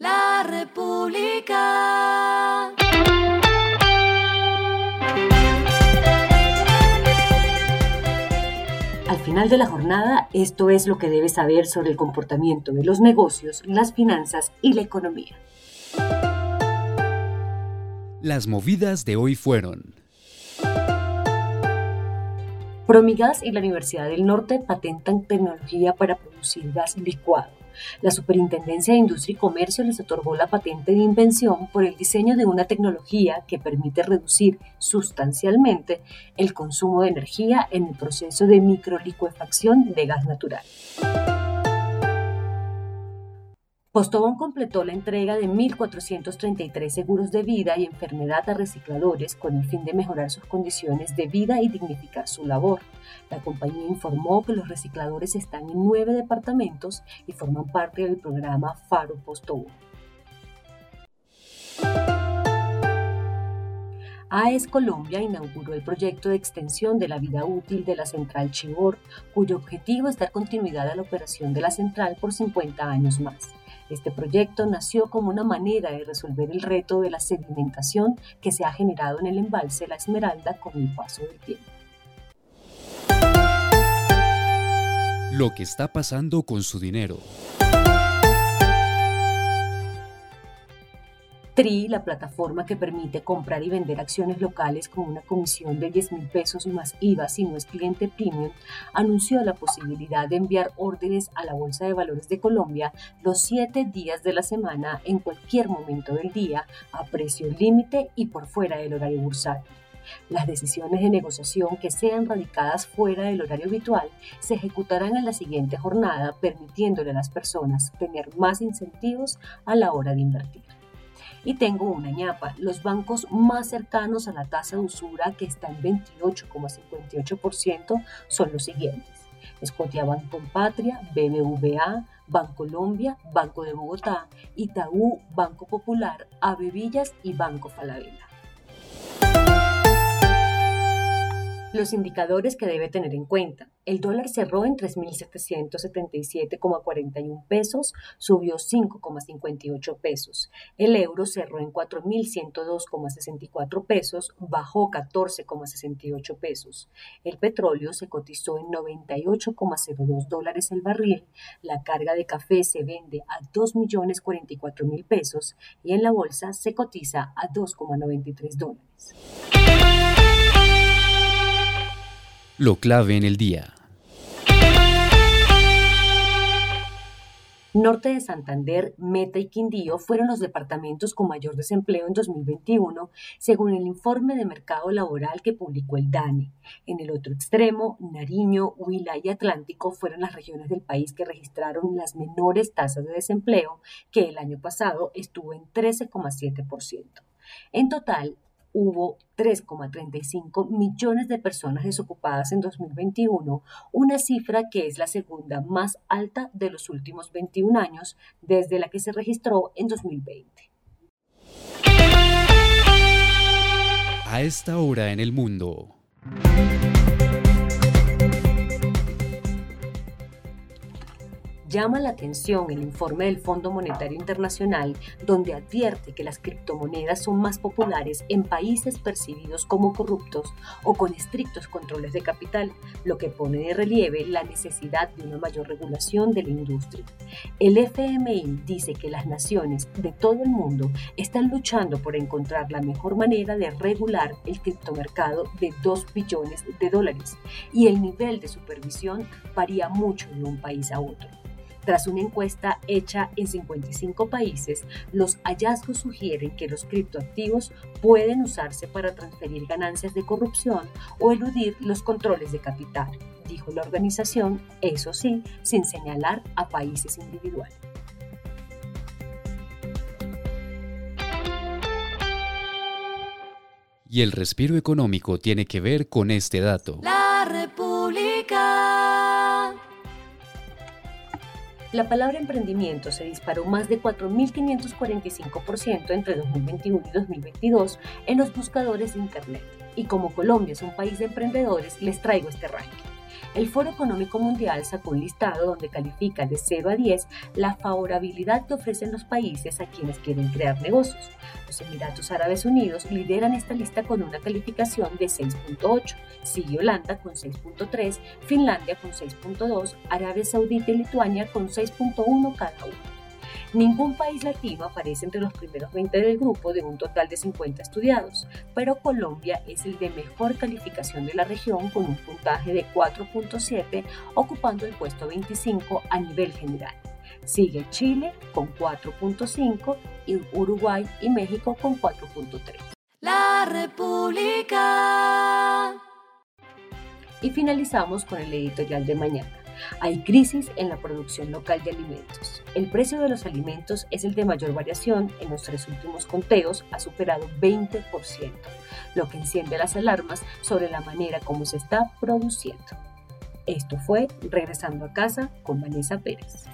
La República. Al final de la jornada, esto es lo que debes saber sobre el comportamiento de los negocios, las finanzas y la economía. Las movidas de hoy fueron. Promigas y la Universidad del Norte patentan tecnología para producir gas licuado. La Superintendencia de Industria y Comercio les otorgó la patente de invención por el diseño de una tecnología que permite reducir sustancialmente el consumo de energía en el proceso de microlicuefacción de gas natural. Postobón completó la entrega de 1.433 seguros de vida y enfermedad a recicladores con el fin de mejorar sus condiciones de vida y dignificar su labor. La compañía informó que los recicladores están en nueve departamentos y forman parte del programa Faro Postobón. AES Colombia inauguró el proyecto de extensión de la vida útil de la central Chibor, cuyo objetivo es dar continuidad a la operación de la central por 50 años más. Este proyecto nació como una manera de resolver el reto de la sedimentación que se ha generado en el embalse La Esmeralda con el paso del tiempo. Lo que está pasando con su dinero. TRI, la plataforma que permite comprar y vender acciones locales con una comisión de 10 mil pesos más IVA si no es cliente premium, anunció la posibilidad de enviar órdenes a la Bolsa de Valores de Colombia los siete días de la semana en cualquier momento del día a precio límite y por fuera del horario bursátil. Las decisiones de negociación que sean radicadas fuera del horario habitual se ejecutarán en la siguiente jornada, permitiéndole a las personas tener más incentivos a la hora de invertir. Y tengo una ñapa. Los bancos más cercanos a la tasa de usura, que está en 28,58%, son los siguientes. Banco Patria, BBVA, Bancolombia, Banco de Bogotá, Itaú, Banco Popular, Avevillas y Banco Falabella. Los indicadores que debe tener en cuenta. El dólar cerró en 3.777,41 pesos, subió 5,58 pesos. El euro cerró en 4.102,64 pesos, bajó 14,68 pesos. El petróleo se cotizó en 98,02 dólares el barril. La carga de café se vende a 2.044.000 pesos y en la bolsa se cotiza a 2,93 dólares. Lo clave en el día. Norte de Santander, Meta y Quindío fueron los departamentos con mayor desempleo en 2021, según el informe de mercado laboral que publicó el DANE. En el otro extremo, Nariño, Huila y Atlántico fueron las regiones del país que registraron las menores tasas de desempleo, que el año pasado estuvo en 13,7%. En total, hubo 3,35 millones de personas desocupadas en 2021, una cifra que es la segunda más alta de los últimos 21 años desde la que se registró en 2020. A esta hora en el mundo. Llama la atención el informe del Fondo Monetario Internacional, donde advierte que las criptomonedas son más populares en países percibidos como corruptos o con estrictos controles de capital, lo que pone de relieve la necesidad de una mayor regulación de la industria. El FMI dice que las naciones de todo el mundo están luchando por encontrar la mejor manera de regular el criptomercado de 2 billones de dólares y el nivel de supervisión varía mucho de un país a otro. Tras una encuesta hecha en 55 países, los hallazgos sugieren que los criptoactivos pueden usarse para transferir ganancias de corrupción o eludir los controles de capital, dijo la organización, eso sí, sin señalar a países individuales. Y el respiro económico tiene que ver con este dato. La República. La palabra emprendimiento se disparó más de 4.545% entre 2021 y 2022 en los buscadores de Internet. Y como Colombia es un país de emprendedores, les traigo este ranking. El Foro Económico Mundial sacó un listado donde califica de 0 a 10 la favorabilidad que ofrecen los países a quienes quieren crear negocios. Los Emiratos Árabes Unidos lideran esta lista con una calificación de 6.8, sigue Holanda con 6.3, Finlandia con 6.2, Arabia Saudita y Lituania con 6.1 cada uno. Ningún país latino aparece entre los primeros 20 del grupo de un total de 50 estudiados, pero Colombia es el de mejor calificación de la región con un puntaje de 4.7, ocupando el puesto 25 a nivel general. Sigue Chile con 4.5 y Uruguay y México con 4.3. La República. Y finalizamos con el editorial de mañana. Hay crisis en la producción local de alimentos. El precio de los alimentos es el de mayor variación en los tres últimos conteos, ha superado 20%, lo que enciende las alarmas sobre la manera como se está produciendo. Esto fue Regresando a casa con Vanessa Pérez.